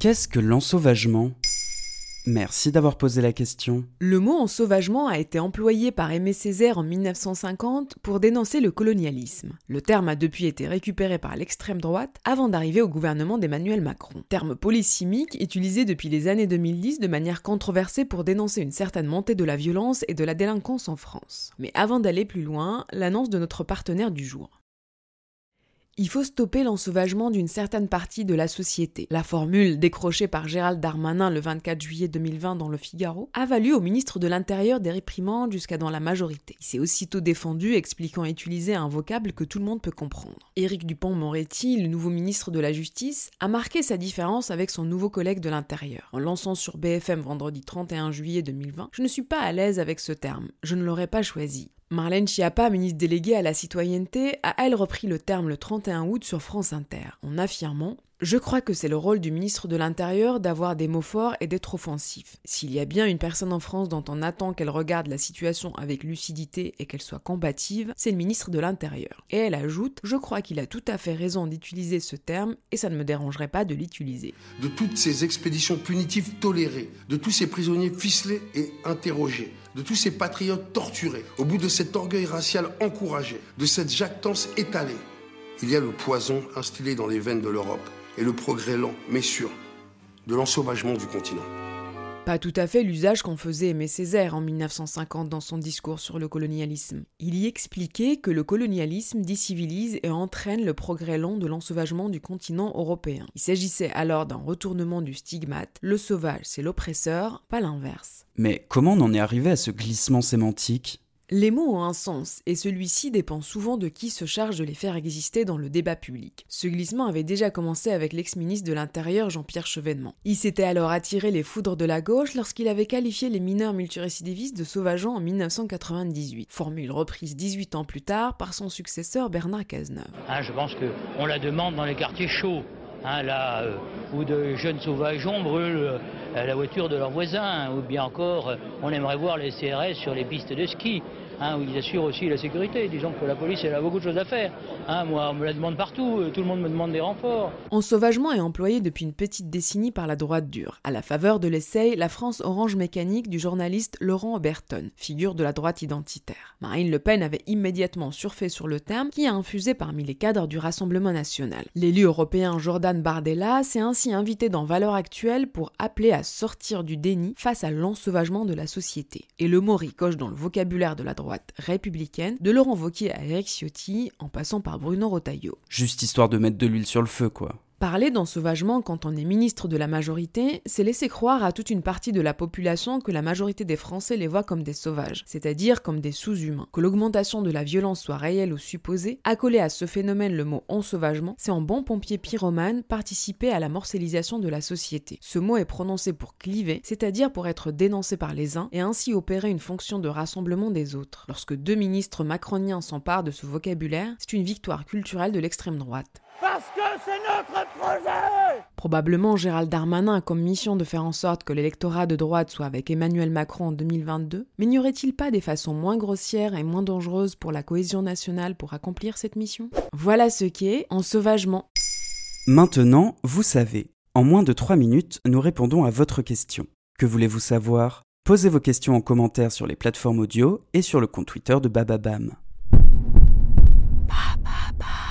Qu'est-ce que l'ensauvagement? Merci d'avoir posé la question. Le mot ensauvagement a été employé par Aimé Césaire en 1950 pour dénoncer le colonialisme. Le terme a depuis été récupéré par l'extrême droite avant d'arriver au gouvernement d'Emmanuel Macron. Terme polysémique utilisé depuis les années 2010 de manière controversée pour dénoncer une certaine montée de la violence et de la délinquance en France. Mais avant d'aller plus loin, l'annonce de notre partenaire du jour. Il faut stopper l'ensauvagement d'une certaine partie de la société. La formule décrochée par Gérald Darmanin le 24 juillet 2020 dans Le Figaro a valu au ministre de l'Intérieur des réprimandes jusqu'à dans la majorité. Il s'est aussitôt défendu expliquant utiliser un vocable que tout le monde peut comprendre. Éric Dupont-Moretti, le nouveau ministre de la Justice, a marqué sa différence avec son nouveau collègue de l'Intérieur. En lançant sur BFM vendredi 31 juillet 2020, je ne suis pas à l'aise avec ce terme. Je ne l'aurais pas choisi. Marlène Schiappa, ministre déléguée à la citoyenneté, a elle repris le terme le 31 août sur France Inter, en affirmant je crois que c'est le rôle du ministre de l'Intérieur d'avoir des mots forts et d'être offensif. S'il y a bien une personne en France dont on attend qu'elle regarde la situation avec lucidité et qu'elle soit combative, c'est le ministre de l'Intérieur. Et elle ajoute Je crois qu'il a tout à fait raison d'utiliser ce terme et ça ne me dérangerait pas de l'utiliser. De toutes ces expéditions punitives tolérées, de tous ces prisonniers ficelés et interrogés, de tous ces patriotes torturés, au bout de cet orgueil racial encouragé, de cette jactance étalée, il y a le poison instillé dans les veines de l'Europe et le progrès lent, mais sûr, de l'ensauvagement du continent. Pas tout à fait l'usage qu'en faisait Aimé Césaire en 1950 dans son discours sur le colonialisme. Il y expliquait que le colonialisme décivilise et entraîne le progrès lent de l'ensauvagement du continent européen. Il s'agissait alors d'un retournement du stigmate, le sauvage c'est l'oppresseur, pas l'inverse. Mais comment on en est arrivé à ce glissement sémantique? Les mots ont un sens, et celui-ci dépend souvent de qui se charge de les faire exister dans le débat public. Ce glissement avait déjà commencé avec l'ex-ministre de l'Intérieur Jean-Pierre Chevènement. Il s'était alors attiré les foudres de la gauche lorsqu'il avait qualifié les mineurs multirécidivistes de sauvageants en 1998, formule reprise 18 ans plus tard par son successeur Bernard Cazeneuve. Ah, je pense qu'on la demande dans les quartiers chauds. Hein, euh, où de jeunes sauvageons brûlent euh, la voiture de leurs voisins, ou bien encore euh, on aimerait voir les CRS sur les pistes de ski. Hein, où ils assurent aussi la sécurité. Disons que la police elle a beaucoup de choses à faire. Hein, moi, on me la demande partout, tout le monde me demande des renforts. Ensauvagement est employé depuis une petite décennie par la droite dure. À la faveur de l'essai La France orange mécanique du journaliste Laurent Oberton, figure de la droite identitaire. Marine Le Pen avait immédiatement surfait sur le terme qui a infusé parmi les cadres du Rassemblement national. L'élu européen Jordan Bardella s'est ainsi invité dans Valeurs actuelles pour appeler à sortir du déni face à l'ensauvagement de la société. Et le mot ricoche dans le vocabulaire de la droite républicaine, de Laurent Wauquiez à Eric Ciotti, en passant par Bruno Rotaillot. Juste histoire de mettre de l'huile sur le feu, quoi. Parler d'ensauvagement quand on est ministre de la majorité, c'est laisser croire à toute une partie de la population que la majorité des Français les voit comme des sauvages, c'est-à-dire comme des sous-humains. Que l'augmentation de la violence soit réelle ou supposée, accoler à ce phénomène le mot ensauvagement, c'est en bon pompier pyromane participer à la morcellisation de la société. Ce mot est prononcé pour cliver, c'est-à-dire pour être dénoncé par les uns et ainsi opérer une fonction de rassemblement des autres. Lorsque deux ministres macroniens s'emparent de ce vocabulaire, c'est une victoire culturelle de l'extrême droite. Parce que c'est notre projet Probablement Gérald Darmanin a comme mission de faire en sorte que l'électorat de droite soit avec Emmanuel Macron en 2022, mais n'y aurait-il pas des façons moins grossières et moins dangereuses pour la cohésion nationale pour accomplir cette mission? Voilà ce qu'est en sauvagement. Maintenant, vous savez. En moins de 3 minutes, nous répondons à votre question. Que voulez-vous savoir? Posez vos questions en commentaire sur les plateformes audio et sur le compte Twitter de Bababam. Bababam.